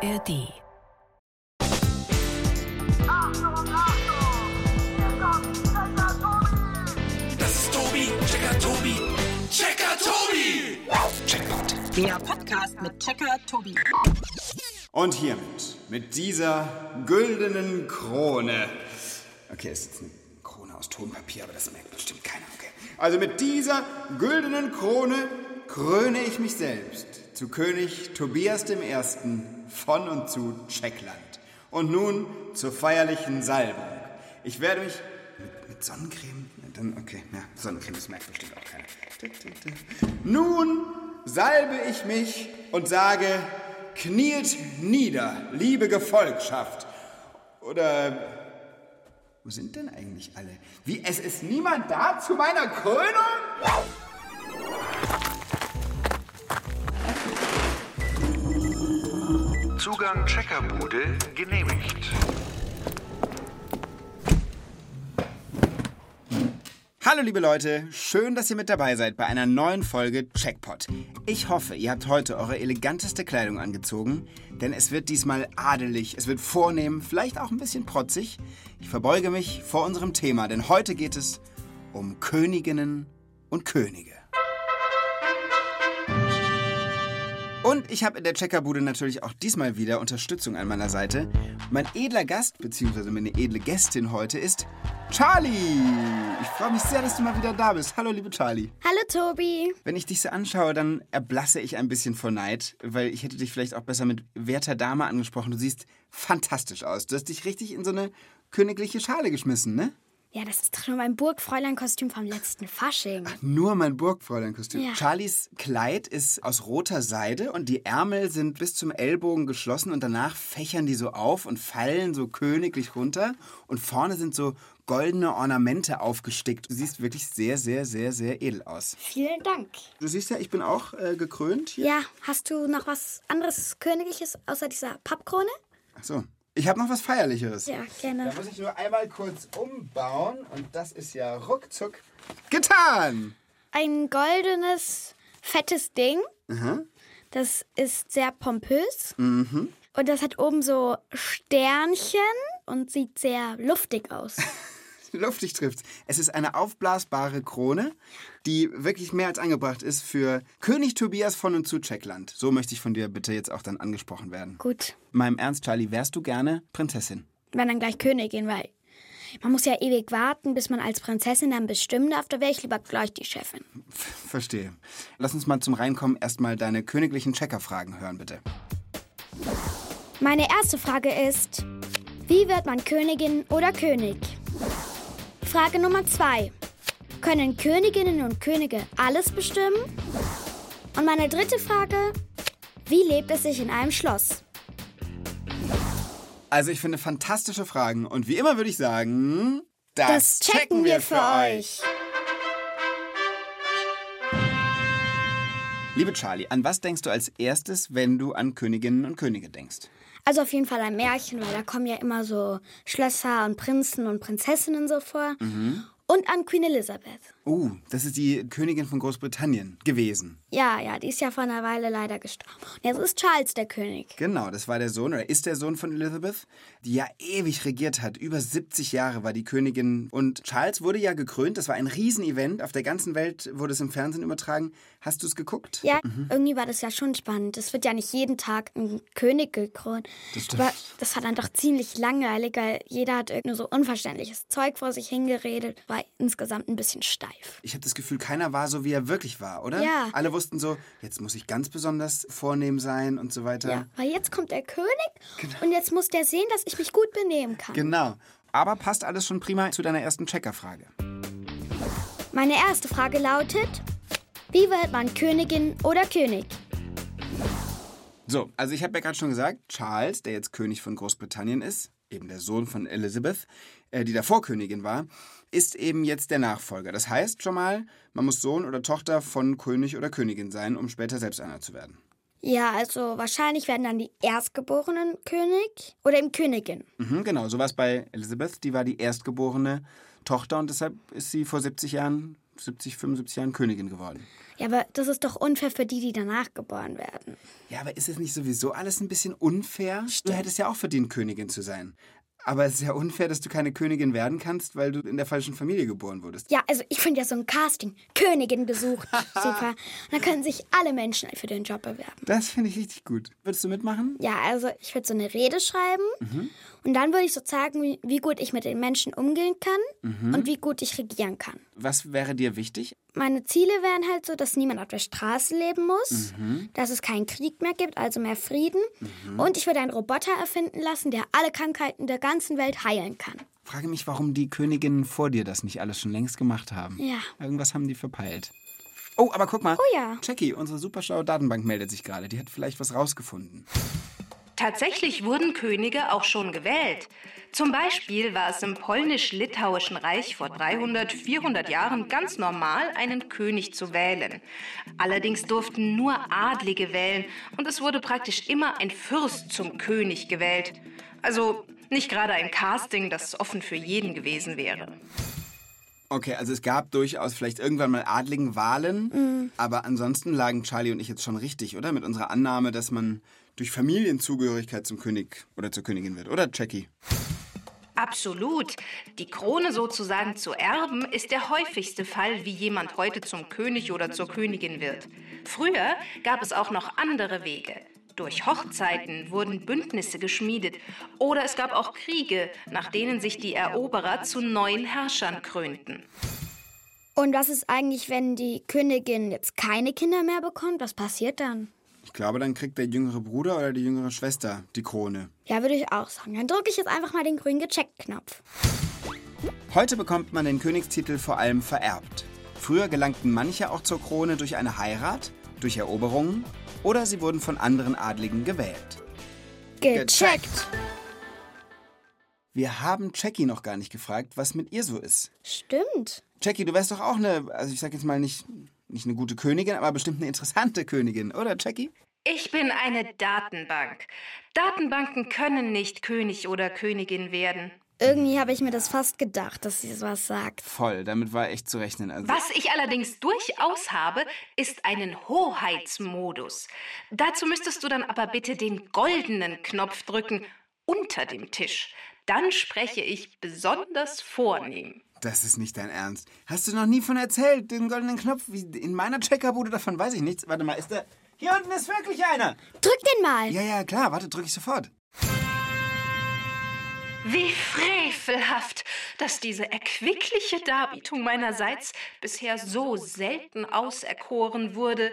ARD. Das ist Tobi, Checker Tobi, Checker Tobi. Checkpoint. Der Podcast mit Checker Tobi. Und hiermit, mit dieser güldenen Krone. Okay, es ist jetzt eine Krone aus Tonpapier, aber das merkt bestimmt keiner. Okay. Also mit dieser güldenen Krone kröne ich mich selbst zu König Tobias I. von und zu Tscheckland. Und nun zur feierlichen Salbung. Ich werde mich mit, mit Sonnencreme, dann okay, ja, Sonnencreme, das merkt bestimmt auch keiner. Nun salbe ich mich und sage, kniet nieder, liebe Gefolgschaft. Oder wo sind denn eigentlich alle? Wie, es ist niemand da zu meiner Krönung? Zugang Checkerbude genehmigt. Hallo liebe Leute, schön, dass ihr mit dabei seid bei einer neuen Folge Checkpot. Ich hoffe, ihr habt heute eure eleganteste Kleidung angezogen, denn es wird diesmal adelig, es wird vornehm, vielleicht auch ein bisschen protzig. Ich verbeuge mich vor unserem Thema, denn heute geht es um Königinnen und Könige. Und ich habe in der Checkerbude natürlich auch diesmal wieder Unterstützung an meiner Seite. Mein edler Gast, beziehungsweise meine edle Gästin heute ist Charlie. Ich freue mich sehr, dass du mal wieder da bist. Hallo, liebe Charlie. Hallo Tobi. Wenn ich dich so anschaue, dann erblasse ich ein bisschen vor Neid, weil ich hätte dich vielleicht auch besser mit werter Dame angesprochen. Du siehst fantastisch aus. Du hast dich richtig in so eine königliche Schale geschmissen, ne? Ja, das ist doch nur mein Burgfräulein-Kostüm vom letzten Fasching. Nur mein Burgfräulein-Kostüm. Ja. Charlies Kleid ist aus roter Seide und die Ärmel sind bis zum Ellbogen geschlossen und danach fächern die so auf und fallen so königlich runter und vorne sind so goldene Ornamente aufgestickt. Du siehst wirklich sehr, sehr, sehr, sehr edel aus. Vielen Dank. Du siehst ja, ich bin auch äh, gekrönt hier. Ja, hast du noch was anderes Königliches außer dieser Pappkrone? Ach so. Ich habe noch was Feierlicheres. Ja, gerne. Da muss ich nur einmal kurz umbauen und das ist ja ruckzuck getan. Ein goldenes, fettes Ding. Das ist sehr pompös. Mhm. Und das hat oben so Sternchen und sieht sehr luftig aus. Luftig trifft's. Es ist eine aufblasbare Krone, die wirklich mehr als angebracht ist für König Tobias von und zu Tscheckland. So möchte ich von dir bitte jetzt auch dann angesprochen werden. Gut, Meinem Ernst, Charlie, wärst du gerne Prinzessin? wenn dann gleich Königin, weil man muss ja ewig warten, bis man als Prinzessin dann bestimmen darf. Da wäre ich lieber gleich die Chefin. Verstehe. Lass uns mal zum Reinkommen erstmal deine königlichen Checkerfragen hören, bitte. Meine erste Frage ist, wie wird man Königin oder König? Frage Nummer zwei. Können Königinnen und Könige alles bestimmen? Und meine dritte Frage, wie lebt es sich in einem Schloss? Also ich finde fantastische Fragen und wie immer würde ich sagen, Das checken wir für euch. Liebe Charlie, an was denkst du als erstes, wenn du an Königinnen und Könige denkst? Also auf jeden Fall ein Märchen, weil da kommen ja immer so Schlösser und Prinzen und Prinzessinnen so vor. Und an Queen Elizabeth. Oh, das ist die Königin von Großbritannien gewesen. Ja, ja, die ist ja vor einer Weile leider gestorben. Jetzt ist Charles der König. Genau, das war der Sohn oder ist der Sohn von Elizabeth, die ja ewig regiert hat. Über 70 Jahre war die Königin. Und Charles wurde ja gekrönt. Das war ein Riesenevent. Auf der ganzen Welt wurde es im Fernsehen übertragen. Hast du es geguckt? Ja, irgendwie war das ja schon spannend. Es wird ja nicht jeden Tag ein König gekrönt. Das stimmt. Aber das war dann doch ziemlich langweilig, weil jeder hat irgendwie so unverständliches Zeug vor sich hingeredet. War insgesamt ein bisschen steif. Ich habe das Gefühl, keiner war so, wie er wirklich war, oder? Ja. Alle wussten so, jetzt muss ich ganz besonders vornehm sein und so weiter. Ja, weil jetzt kommt der König und jetzt muss der sehen, dass ich mich gut benehmen kann. Genau. Aber passt alles schon prima zu deiner ersten Checkerfrage. Meine erste Frage lautet, wie wird man Königin oder König? So, also ich habe ja gerade schon gesagt, Charles, der jetzt König von Großbritannien ist, eben der Sohn von Elizabeth, äh, die davor Königin war, ist eben jetzt der Nachfolger. Das heißt schon mal, man muss Sohn oder Tochter von König oder Königin sein, um später selbst einer zu werden. Ja, also wahrscheinlich werden dann die Erstgeborenen König oder eben Königin. Mhm, genau, so war es bei Elizabeth. Die war die erstgeborene Tochter und deshalb ist sie vor 70 Jahren 70, 75 Jahren Königin geworden. Ja, aber das ist doch unfair für die, die danach geboren werden. Ja, aber ist es nicht sowieso alles ein bisschen unfair? Du hättest ja auch verdient, Königin zu sein. Aber es ist ja unfair, dass du keine Königin werden kannst, weil du in der falschen Familie geboren wurdest. Ja, also ich finde ja so ein Casting, Königin besucht, super. Und dann können sich alle Menschen für den Job bewerben. Das finde ich richtig gut. Würdest du mitmachen? Ja, also ich würde so eine Rede schreiben und dann würde ich so zeigen, wie, wie gut ich mit den Menschen umgehen kann und wie gut ich regieren kann. Was wäre dir wichtig? Meine Ziele wären halt so, dass niemand auf der Straße leben muss, dass es keinen Krieg mehr gibt, also mehr Frieden. Und ich würde einen Roboter erfinden lassen, der alle Krankheiten der ganzen Welt heilen kann. Frage mich, warum die Königinnen vor dir das nicht alles schon längst gemacht haben. Ja. Irgendwas haben die verpeilt. Oh, aber guck mal. Oh ja. Jackie, unsere superschlaue Datenbank meldet sich gerade. Die hat vielleicht was rausgefunden. Tatsächlich wurden Könige auch schon gewählt. Zum Beispiel war es im polnisch-litauischen Reich vor 300, 400 Jahren ganz normal, einen König zu wählen. Allerdings durften nur Adlige wählen und es wurde praktisch immer ein Fürst zum König gewählt. Also nicht gerade ein Casting, das offen für jeden gewesen wäre. Okay, also es gab durchaus vielleicht irgendwann mal adligen Wahlen, aber ansonsten lagen Charlie und ich jetzt schon richtig, oder? Mit unserer Annahme, dass man durch Familienzugehörigkeit zum König oder zur Königin wird, oder Jackie? Absolut. Die Krone sozusagen zu erben, ist der häufigste Fall, wie jemand heute zum König oder zur Königin wird. Früher gab es auch noch andere Wege. Durch Hochzeiten wurden Bündnisse geschmiedet oder es gab auch Kriege, nach denen sich die Eroberer zu neuen Herrschern krönten. Und was ist eigentlich, wenn die Königin jetzt keine Kinder mehr bekommt? Was passiert dann? Ich glaube, dann kriegt der jüngere Bruder oder die jüngere Schwester die Krone. Ja, würde ich auch sagen. Dann drücke ich jetzt einfach mal den grünen Gecheckt-Knopf. Heute bekommt man den Königstitel vor allem vererbt. Früher gelangten manche auch zur Krone durch eine Heirat, durch Eroberungen oder sie wurden von anderen Adligen gewählt. Gecheckt. Wir haben Jackie noch gar nicht gefragt, was mit ihr so ist. Stimmt. Jackie, du wärst doch auch eine, also ich sag jetzt mal nicht, nicht eine gute Königin, aber bestimmt eine interessante Königin, oder Jackie? Ich bin eine Datenbank. Datenbanken können nicht König oder Königin werden. Irgendwie habe ich mir das fast gedacht, dass sie sowas sagt. Voll, damit war echt zu rechnen. Also, Was ich allerdings durchaus habe, ist einen Hoheitsmodus. Dazu müsstest du dann aber bitte den goldenen Knopf drücken unter dem Tisch. Dann spreche ich besonders vornehm. das ist nicht dein Ernst. Hast du noch nie von erzählt, den goldenen Knopf? Wie in meiner Checkerbude davon weiß ich nichts. Warte mal, ist der. Hier unten ist wirklich einer. Drück den mal. Ja, ja, klar, warte, drück ich sofort. Wie frevelhaft, dass diese erquickliche Darbietung meinerseits bisher so selten auserkoren wurde.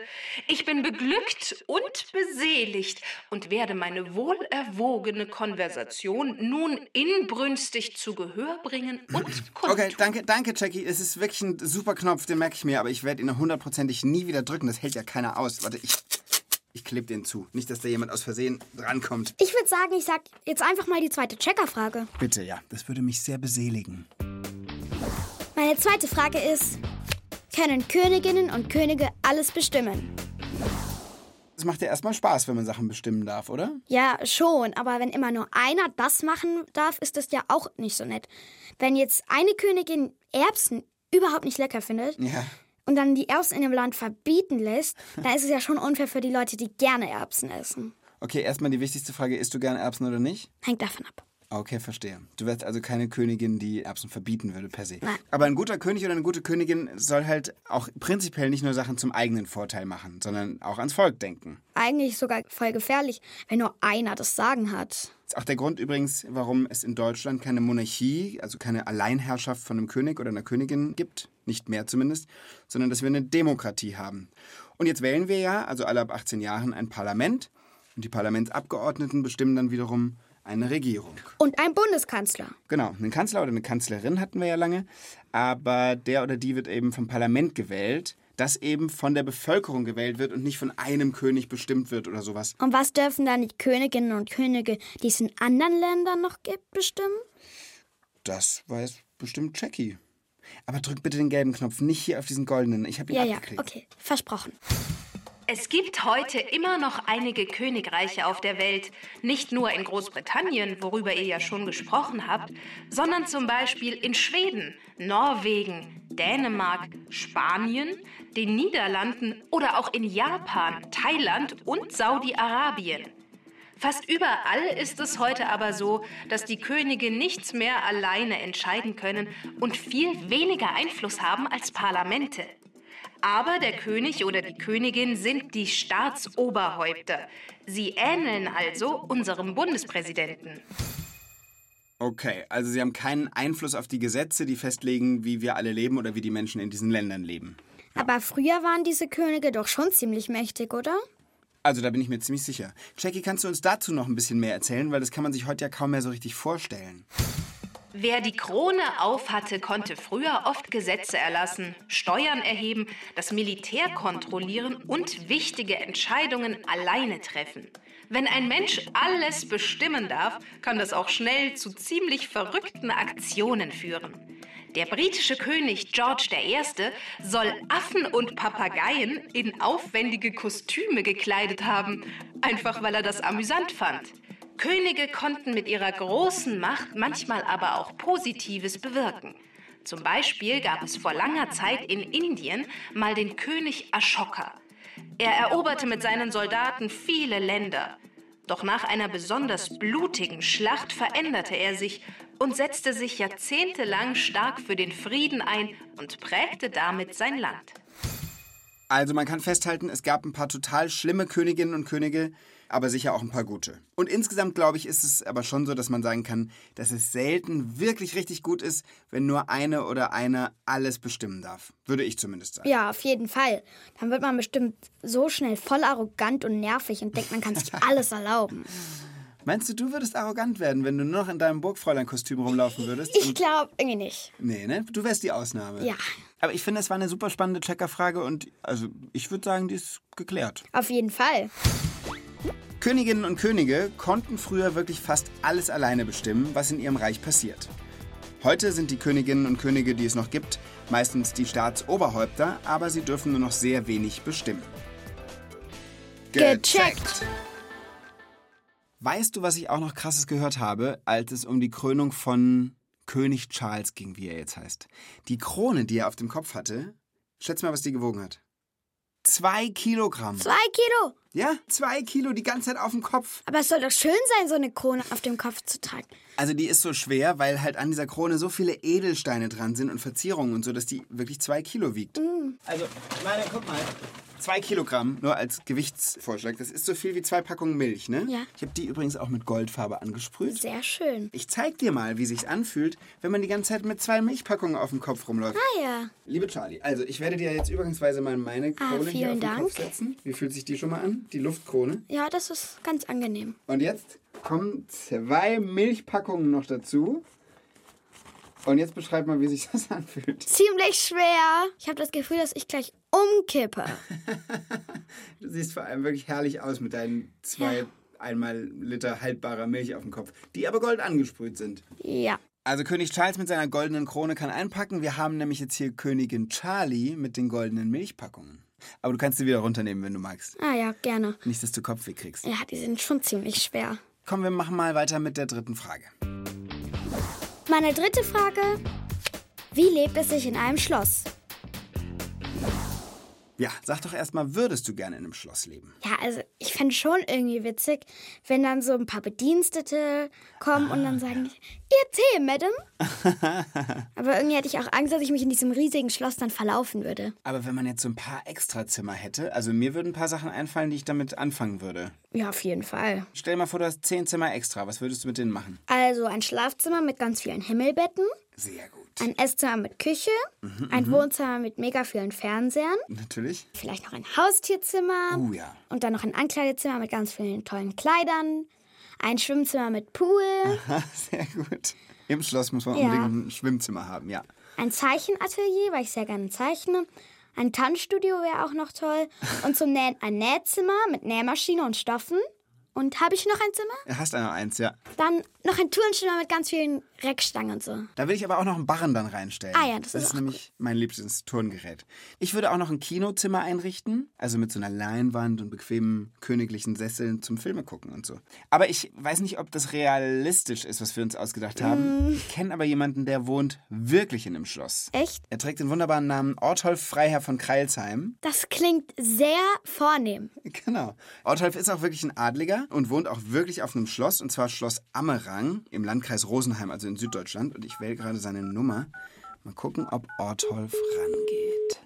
Ich bin beglückt und beseligt und werde meine wohlerwogene Konversation nun inbrünstig zu Gehör bringen und kundtun. Okay, danke, danke, Jackie. Es ist wirklich ein super Knopf, den merke ich mir, aber ich werde ihn hundertprozentig nie wieder drücken. Das hält ja keiner aus. Warte, ich. Ich klebe den zu. Nicht, dass da jemand aus Versehen drankommt. Ich würde sagen, ich sag jetzt einfach mal die zweite Checkerfrage. Bitte, ja. Das würde mich sehr beseligen. Meine zweite Frage ist, können Königinnen und Könige alles bestimmen? Es macht ja erstmal Spaß, wenn man Sachen bestimmen darf, oder? Ja, schon, aber wenn immer nur einer das machen darf, ist das ja auch nicht so nett. Wenn jetzt eine Königin Erbsen überhaupt nicht lecker findet Ja. Und dann die Erbsen in dem Land verbieten lässt, dann ist es ja schon unfair für die Leute, die gerne Erbsen essen. Okay, erstmal die wichtigste Frage: Isst du gerne Erbsen oder nicht? Hängt davon ab. Okay, verstehe. Du wärst also keine Königin, die Erbsen verbieten würde per se. Nein. Aber ein guter König oder eine gute Königin soll halt auch prinzipiell nicht nur Sachen zum eigenen Vorteil machen, sondern auch ans Volk denken. Eigentlich sogar voll gefährlich, wenn nur einer das Sagen hat. Das ist auch der Grund übrigens, warum es in Deutschland keine Monarchie, also keine Alleinherrschaft von einem König oder einer Königin gibt, nicht mehr zumindest, sondern dass wir eine Demokratie haben. Und jetzt wählen wir ja, also alle ab 18 Jahren, ein Parlament und die Parlamentsabgeordneten bestimmen dann wiederum eine Regierung. Und ein Bundeskanzler. Genau, einen Kanzler oder eine Kanzlerin hatten wir ja lange, aber der oder die wird eben vom Parlament gewählt, das eben von der Bevölkerung gewählt wird und nicht von einem König bestimmt wird oder sowas. Und was dürfen dann die Königinnen und Könige, die es in anderen Ländern noch gibt, bestimmen? Das weiß bestimmt Jackie. Aber drück bitte den gelben Knopf, nicht hier auf diesen goldenen. Ich habe ihn Ja, ja, abgeklickt. okay, versprochen. Es gibt heute immer noch einige Königreiche auf der Welt, nicht nur in Großbritannien, worüber ihr ja schon gesprochen habt, sondern zum Beispiel in Schweden, Norwegen, Dänemark, Spanien, den Niederlanden oder auch in Japan, Thailand und Saudi-Arabien. Fast überall ist es heute aber so, dass die Könige nichts mehr alleine entscheiden können und viel weniger Einfluss haben als Parlamente. Aber der König oder die Königin sind die Staatsoberhäupter. Sie ähneln also unserem Bundespräsidenten. Okay, also Sie haben keinen Einfluss auf die Gesetze, die festlegen, wie wir alle leben oder wie die Menschen in diesen Ländern leben. Aber früher waren diese Könige doch schon ziemlich mächtig, oder? Also da bin ich mir ziemlich sicher. Jackie, kannst du uns dazu noch ein bisschen mehr erzählen? Weil das kann man sich heute ja kaum mehr so richtig vorstellen. Wer die Krone aufhatte, konnte früher oft Gesetze erlassen, Steuern erheben, das Militär kontrollieren und wichtige Entscheidungen alleine treffen. Wenn ein Mensch alles bestimmen darf, kann das auch schnell zu ziemlich verrückten Aktionen führen. Der britische König George I. soll Affen und Papageien in aufwendige Kostüme gekleidet haben, einfach weil er das amüsant fand. Könige konnten mit ihrer großen Macht manchmal aber auch Positives bewirken. Zum Beispiel gab es vor langer Zeit in Indien mal den König Ashoka. Er eroberte mit seinen Soldaten viele Länder. Doch nach einer besonders blutigen Schlacht veränderte er sich und setzte sich jahrzehntelang stark für den Frieden ein und prägte damit sein Land. Also man kann festhalten, es gab ein paar total schlimme Königinnen und Könige, aber sicher auch ein paar gute. Und insgesamt glaube ich, ist es aber schon so, dass man sagen kann, dass es selten wirklich richtig gut ist, wenn nur eine oder einer alles bestimmen darf. Würde ich zumindest sagen. Ja, auf jeden Fall. Dann wird man bestimmt so schnell voll arrogant und nervig und denkt, man kann sich alles erlauben. Meinst du, du würdest arrogant werden, wenn du nur noch in deinem Burgfräulein-Kostüm rumlaufen würdest? Ich glaube irgendwie nicht. Nee, ne? Du wärst die Ausnahme. Ja. Aber ich finde, es war eine super spannende Checkerfrage und also ich würde sagen, die ist geklärt. Auf jeden Fall. Königinnen und Könige konnten früher wirklich fast alles alleine bestimmen, was in ihrem Reich passiert. Heute sind die Königinnen und Könige, die es noch gibt, meistens die Staatsoberhäupter, aber sie dürfen nur noch sehr wenig bestimmen. Gecheckt. Weißt du, was ich auch noch krasses gehört habe, als es um die Krönung von König Charles ging, wie er jetzt heißt? Die Krone, die er auf dem Kopf hatte, schätz mal, was die gewogen hat. Zwei Kilogramm. Zwei Kilo. Ja, zwei Kilo die ganze Zeit auf dem Kopf. Aber es soll doch schön sein, so eine Krone auf dem Kopf zu tragen. Also die ist so schwer, weil halt an dieser Krone so viele Edelsteine dran sind und Verzierungen und so, dass die wirklich zwei Kilo wiegt. Also, meine, guck mal. Zwei Kilogramm, nur als Gewichtsvorschlag. Das ist so viel wie zwei Packungen Milch, ne? Ja. Ich habe die übrigens auch mit Goldfarbe angesprüht. Sehr schön. Ich zeig dir mal, wie sich's anfühlt, wenn man die ganze Zeit mit zwei Milchpackungen auf dem Kopf rumläuft. Ah ja. Liebe Charlie, also ich werde dir jetzt übergangsweise mal meine Krone hier auf vielen den Dank. Kopf setzen. Wie fühlt sich die schon mal an? Die Luftkrone. Ja, das ist ganz angenehm. Und jetzt kommen zwei Milchpackungen noch dazu. Und jetzt beschreib mal, wie sich das anfühlt. Ziemlich schwer. Ich habe das Gefühl, dass ich gleich umkippe. Du siehst vor allem wirklich herrlich aus mit deinen zwei einmal Liter haltbarer Milch auf dem Kopf, die aber gold angesprüht sind. Ja. Also König Charles mit seiner goldenen Krone kann einpacken. Wir haben nämlich jetzt hier Königin Charlie mit den goldenen Milchpackungen. Aber du kannst sie wieder runternehmen, wenn du magst. Ah ja, gerne. Nicht, dass du Kopfweh kriegst. Ja, die sind schon ziemlich schwer. Komm, wir machen mal weiter mit der dritten Frage. Meine dritte Frage. Wie lebt es sich in einem Schloss? Ja, sag doch erstmal, würdest du gerne in einem Schloss leben? Ja, also ich fände schon irgendwie witzig, wenn dann so ein paar Bedienstete kommen und dann sagen, ihr Tee, Madam. Aber irgendwie hätte ich auch Angst, dass ich mich in diesem riesigen Schloss dann verlaufen würde. Aber wenn man jetzt so ein paar Extrazimmer hätte, also mir würden ein paar Sachen einfallen, die ich damit anfangen würde. Ja, auf jeden Fall. Stell dir mal vor, du hast zehn Zimmer extra. Was würdest du mit denen machen? Also ein Schlafzimmer mit ganz vielen Himmelbetten, Sehr gut. Ein Esszimmer mit Küche, ein Wohnzimmer mit mega vielen Fernsehern, Natürlich. vielleicht noch ein Haustierzimmer Oh ja. und dann noch ein Ankleidezimmer mit ganz vielen tollen Kleidern, ein Schwimmzimmer mit Pool, Sehr gut. Im Schloss muss man Ja. unbedingt ein Schwimmzimmer haben, ja. ein Zeichenatelier, weil ich sehr gerne zeichne, ein Tanzstudio wäre auch noch toll und zum Nähen ein Nähzimmer mit Nähmaschine und Stoffen Und habe ich noch ein Zimmer? Du hast noch eins, ja. Dann noch ein Turnzimmer mit ganz vielen Reckstangen und so. Da will ich aber auch noch einen Barren dann reinstellen. Ah ja, das das ist ist nämlich mein liebstes Turngerät. Ich würde auch noch ein Kinozimmer einrichten, also mit so einer Leinwand und bequemen königlichen Sesseln zum Filme gucken und so. Aber ich weiß nicht, ob das realistisch ist, was wir uns ausgedacht haben. Ich kenne aber jemanden, der wohnt wirklich in einem Schloss. Echt? Er trägt den wunderbaren Namen Ortolf Freiherr von Kreilsheim. Das klingt sehr vornehm. Genau. Ortolf ist auch wirklich ein Adliger und wohnt auch wirklich auf einem Schloss, und zwar Schloss Ammerang im Landkreis Rosenheim, also in Süddeutschland. Und ich wähle gerade seine Nummer. Mal gucken, ob Ortolf rangeht.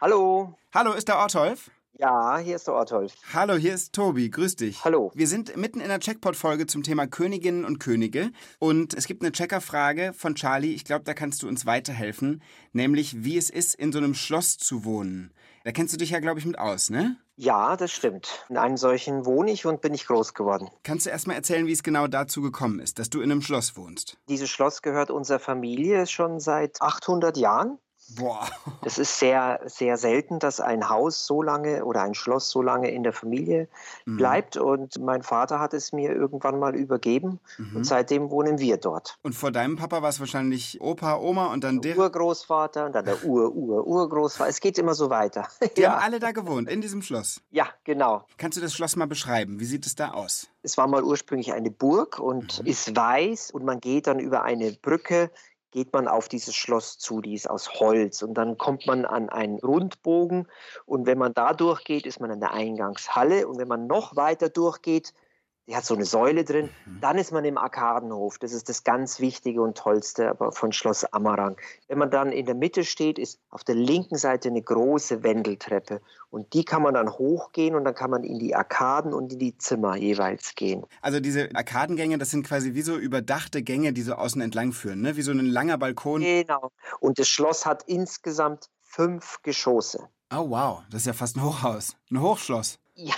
Hallo. Hallo, ist der Ortolf? Ja, hier ist der Ortolf. Hallo, hier ist Tobi. Grüß dich. Hallo. Wir sind mitten in der Checkpot-Folge zum Thema Königinnen und Könige. Und es gibt eine Checkerfrage von Charlie. Ich glaube, da kannst du uns weiterhelfen. Nämlich, wie es ist, in so einem Schloss zu wohnen. Da kennst du dich ja, glaube ich, mit aus, ne? Ja, das stimmt. In einem solchen wohne ich und bin ich groß geworden. Kannst du erst mal erzählen, wie es genau dazu gekommen ist, dass du in einem Schloss wohnst? Dieses Schloss gehört unserer Familie schon seit 800 Jahren. Boah. Es ist sehr, sehr selten, dass ein Haus so lange oder ein Schloss so lange in der Familie Mhm. bleibt. Und mein Vater hat es mir irgendwann mal übergeben. Mhm. Und seitdem wohnen wir dort. Und vor deinem Papa war es wahrscheinlich Opa, Oma und dann der. Urgroßvater und dann der Ur-Ur-Urgroßvater. Es geht immer so weiter. Die haben ja, alle da gewohnt, in diesem Schloss. ja, genau. Kannst du das Schloss mal beschreiben? Wie sieht es da aus? Es war mal ursprünglich eine Burg und ist weiß und man geht dann über eine Brücke, geht man auf dieses Schloss zu, die ist aus Holz. Und dann kommt man an einen Rundbogen und wenn man da durchgeht, ist man in der Eingangshalle. Und wenn man noch weiter durchgeht, die hat so eine Säule drin, dann ist man im Arkadenhof. Das ist das ganz Wichtige und Tollste aber von Schloss Ammerang. Wenn man dann in der Mitte steht, ist auf der linken Seite eine große Wendeltreppe und die kann man dann hochgehen und dann kann man in die Arkaden und in die Zimmer jeweils gehen. Also diese Arkadengänge, das sind quasi wie so überdachte Gänge, die so außen entlang führen, ne? Wie so ein langer Balkon. Genau. Und das Schloss hat insgesamt fünf Geschosse. Oh wow, das ist ja fast ein Hochhaus. Ein Hochschloss. Ja,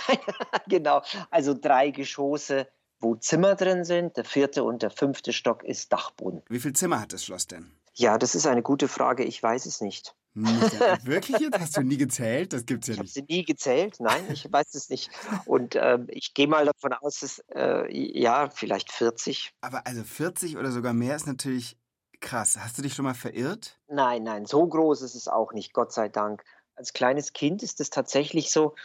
genau. Also drei Geschosse, wo Zimmer drin sind. Der vierte und der fünfte Stock ist Dachboden. Wie viel Zimmer hat das Schloss denn? Ja, das ist eine gute Frage. Ich weiß es nicht. Nicht, ja, wirklich jetzt? Hast du nie gezählt? Das gibt's ja Ich habe nicht. sie nie gezählt. Nein, ich weiß es nicht. Und ähm, ich gehe mal davon aus, dass äh, ja, vielleicht 40. Aber also 40 oder sogar mehr ist natürlich krass. Hast du dich schon mal verirrt? Nein, nein, so groß ist es auch nicht, Gott sei Dank. Als kleines Kind ist es tatsächlich so,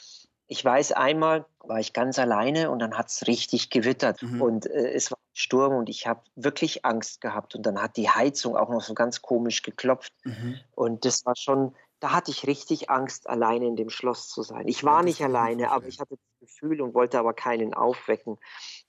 ich weiß, einmal war ich ganz alleine und dann hat es richtig gewittert Mhm. und äh, es war Sturm und ich habe wirklich Angst gehabt und dann hat die Heizung auch noch so ganz komisch geklopft Mhm. und das war schon, da hatte ich richtig Angst, alleine in dem Schloss zu sein. Ich war das nicht alleine, aber ich hatte das Gefühl und wollte aber keinen aufwecken,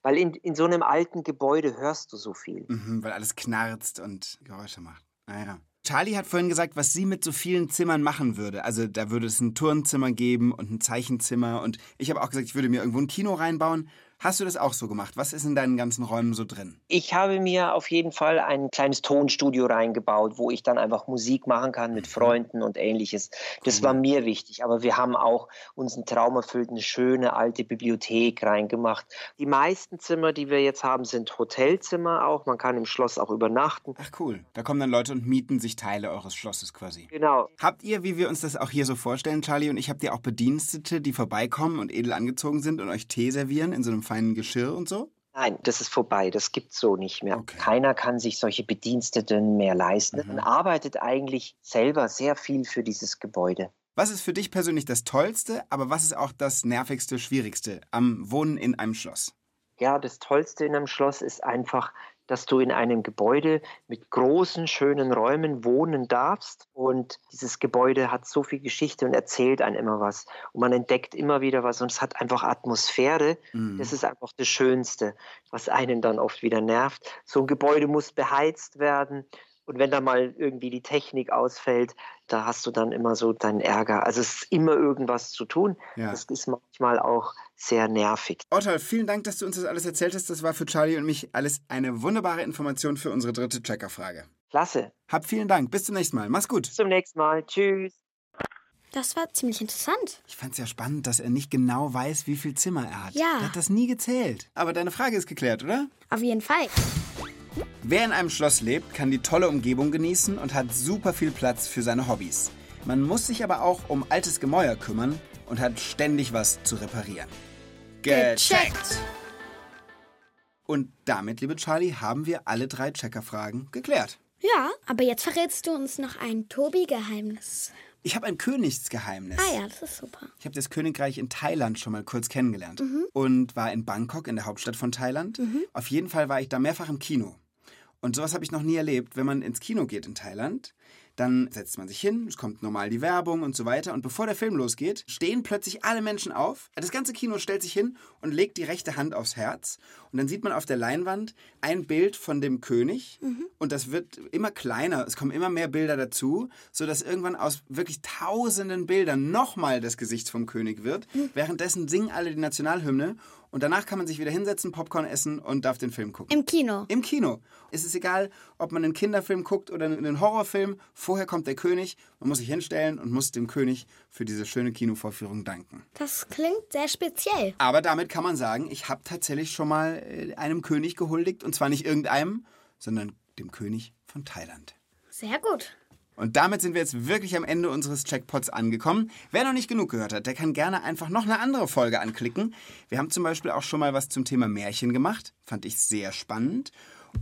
weil in, in so einem alten Gebäude hörst du so viel. Mhm, weil alles knarzt und Geräusche macht. Naja. Charlie hat vorhin gesagt, was sie mit so vielen Zimmern machen würde. Also da würde es ein Turnzimmer geben und ein Zeichenzimmer. Und ich habe auch gesagt, ich würde mir irgendwo ein Kino reinbauen. Hast du das auch so gemacht? Was ist in deinen ganzen Räumen so drin? Ich habe mir auf jeden Fall ein kleines Tonstudio reingebaut, wo ich dann einfach Musik machen kann mit Freunden und ähnliches. Das war mir wichtig. Aber wir haben auch uns einen Traum erfüllt, eine schöne alte Bibliothek reingemacht. Die meisten Zimmer, die wir jetzt haben, sind Hotelzimmer auch. Man kann im Schloss auch übernachten. Ach cool. Da kommen dann Leute und mieten sich Teile eures Schlosses quasi. Genau. Habt ihr, wie wir uns das auch hier so vorstellen, Charlie und ich, habt ihr auch Bedienstete, die vorbeikommen und edel angezogen sind und euch Tee servieren in so einem feinen Geschirr und so? Nein, das ist vorbei. Das gibt's so nicht mehr. Okay. Keiner kann sich solche Bediensteten mehr leisten. Mhm. Man arbeitet eigentlich selber sehr viel für dieses Gebäude. Was ist für dich persönlich das Tollste, aber was ist auch das Nervigste, Schwierigste am Wohnen in einem Schloss? Ja, das Tollste in einem Schloss ist einfach, dass du in einem Gebäude mit großen, schönen Räumen wohnen darfst. Und dieses Gebäude hat so viel Geschichte und erzählt einem immer was. Und man entdeckt immer wieder was und es hat einfach Atmosphäre. Mhm. Das ist einfach das Schönste, was einen dann oft wieder nervt. So ein Gebäude muss beheizt werden. Und wenn da mal irgendwie die Technik ausfällt, da hast du dann immer so deinen Ärger. Also es ist immer irgendwas zu tun. Ja. Das ist manchmal auch sehr nervig. Otto, vielen Dank, dass du uns das alles erzählt hast. Das war für Charlie und mich alles eine wunderbare Information für unsere dritte Checkerfrage. Klasse. Hab vielen Dank. Bis zum nächsten Mal. Mach's gut. Bis zum nächsten Mal. Tschüss. Das war ziemlich interessant. Ich fand's ja spannend, dass er nicht genau weiß, wie viel Zimmer er hat. Ja. Er hat das nie gezählt. Aber deine Frage ist geklärt, oder? Auf jeden Fall. Wer in einem Schloss lebt, kann die tolle Umgebung genießen und hat super viel Platz für seine Hobbys. Man muss sich aber auch um altes Gemäuer kümmern und hat ständig was zu reparieren. Gecheckt. Und damit, liebe Charlie, haben wir alle drei Checkerfragen geklärt. Ja, aber jetzt verrätst du uns noch ein Tobi-Geheimnis. Ich habe ein Königsgeheimnis. Ah ja, das ist super. Ich habe das Königreich in Thailand schon mal kurz kennengelernt und war in Bangkok, in der Hauptstadt von Thailand. Auf jeden Fall war ich da mehrfach im Kino. Und sowas habe ich noch nie erlebt. Wenn man ins Kino geht in Thailand, dann setzt man sich hin, es kommt normal die Werbung und so weiter. Und bevor der Film losgeht, stehen plötzlich alle Menschen auf. Das ganze Kino stellt sich hin und legt die rechte Hand aufs Herz. Und dann sieht man auf der Leinwand ein Bild von dem König. Und das wird immer kleiner. Es kommen immer mehr Bilder dazu, sodass irgendwann aus wirklich tausenden Bildern nochmal das Gesicht vom König wird. Währenddessen singen alle die Nationalhymne. Und danach kann man sich wieder hinsetzen, Popcorn essen und darf den Film gucken. Im Kino. Im Kino. Es ist egal, ob man einen Kinderfilm guckt oder einen Horrorfilm. Vorher kommt der König. Man muss sich hinstellen und muss dem König für diese schöne Kinovorführung danken. Das klingt sehr speziell. Aber damit kann man sagen, ich habe tatsächlich schon mal äh, einem König gehuldigt. Und zwar nicht irgendeinem, sondern dem König von Thailand. Sehr gut. Und damit sind wir jetzt wirklich am Ende unseres Checkpots angekommen. Wer noch nicht genug gehört hat, der kann gerne einfach noch eine andere Folge anklicken. Wir haben zum Beispiel auch schon mal was zum Thema Märchen gemacht. Fand ich sehr spannend.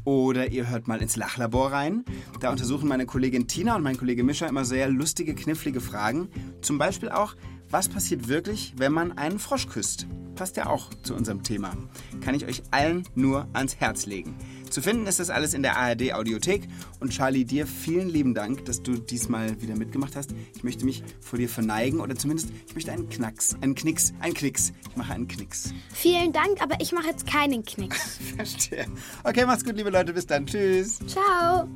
Oder ihr hört mal ins Lachlabor rein. Da untersuchen meine Kollegin Tina und mein Kollege Mischa immer sehr lustige, knifflige Fragen. Zum Beispiel auch, was passiert wirklich, wenn man einen Frosch küsst? Passt ja auch zu unserem Thema. Kann ich euch allen nur ans Herz legen. Zu finden ist das alles in der ARD Audiothek. Und Charlie, dir vielen lieben Dank, dass du diesmal wieder mitgemacht hast. Ich möchte mich vor dir verneigen oder zumindest, ich möchte einen Knacks, einen Knicks, einen Knicks. Ich mache einen Knicks. Vielen Dank, aber ich mache jetzt keinen Knicks. Verstehe. Okay, macht's gut, liebe Leute. Bis dann. Tschüss. Ciao.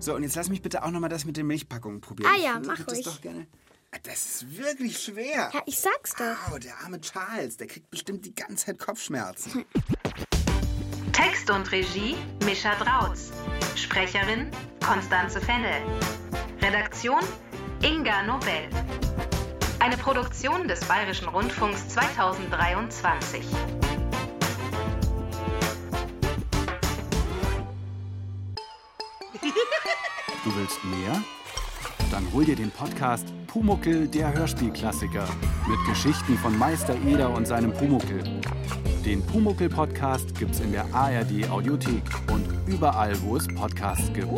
So, und jetzt lass mich bitte auch nochmal das mit den Milchpackungen probieren. Ah ja, Ich mach das ruhig. doch gerne. Das ist wirklich schwer. Ja, ich sag's doch. Au, der arme Charles, der kriegt bestimmt die ganze Zeit Kopfschmerzen. Text und Regie Mischa Drautz. Sprecherin Konstanze Fennel. Redaktion Inga Nobel. Eine Produktion des Bayerischen Rundfunks 2023. Du willst mehr? Dann hol dir den Podcast Pumuckel, der Hörspielklassiker. Mit Geschichten von Meister Eder und seinem Pumuckel. Den Pumuckel-Podcast gibt's in der ARD Audiothek und überall, wo es Podcasts gibt.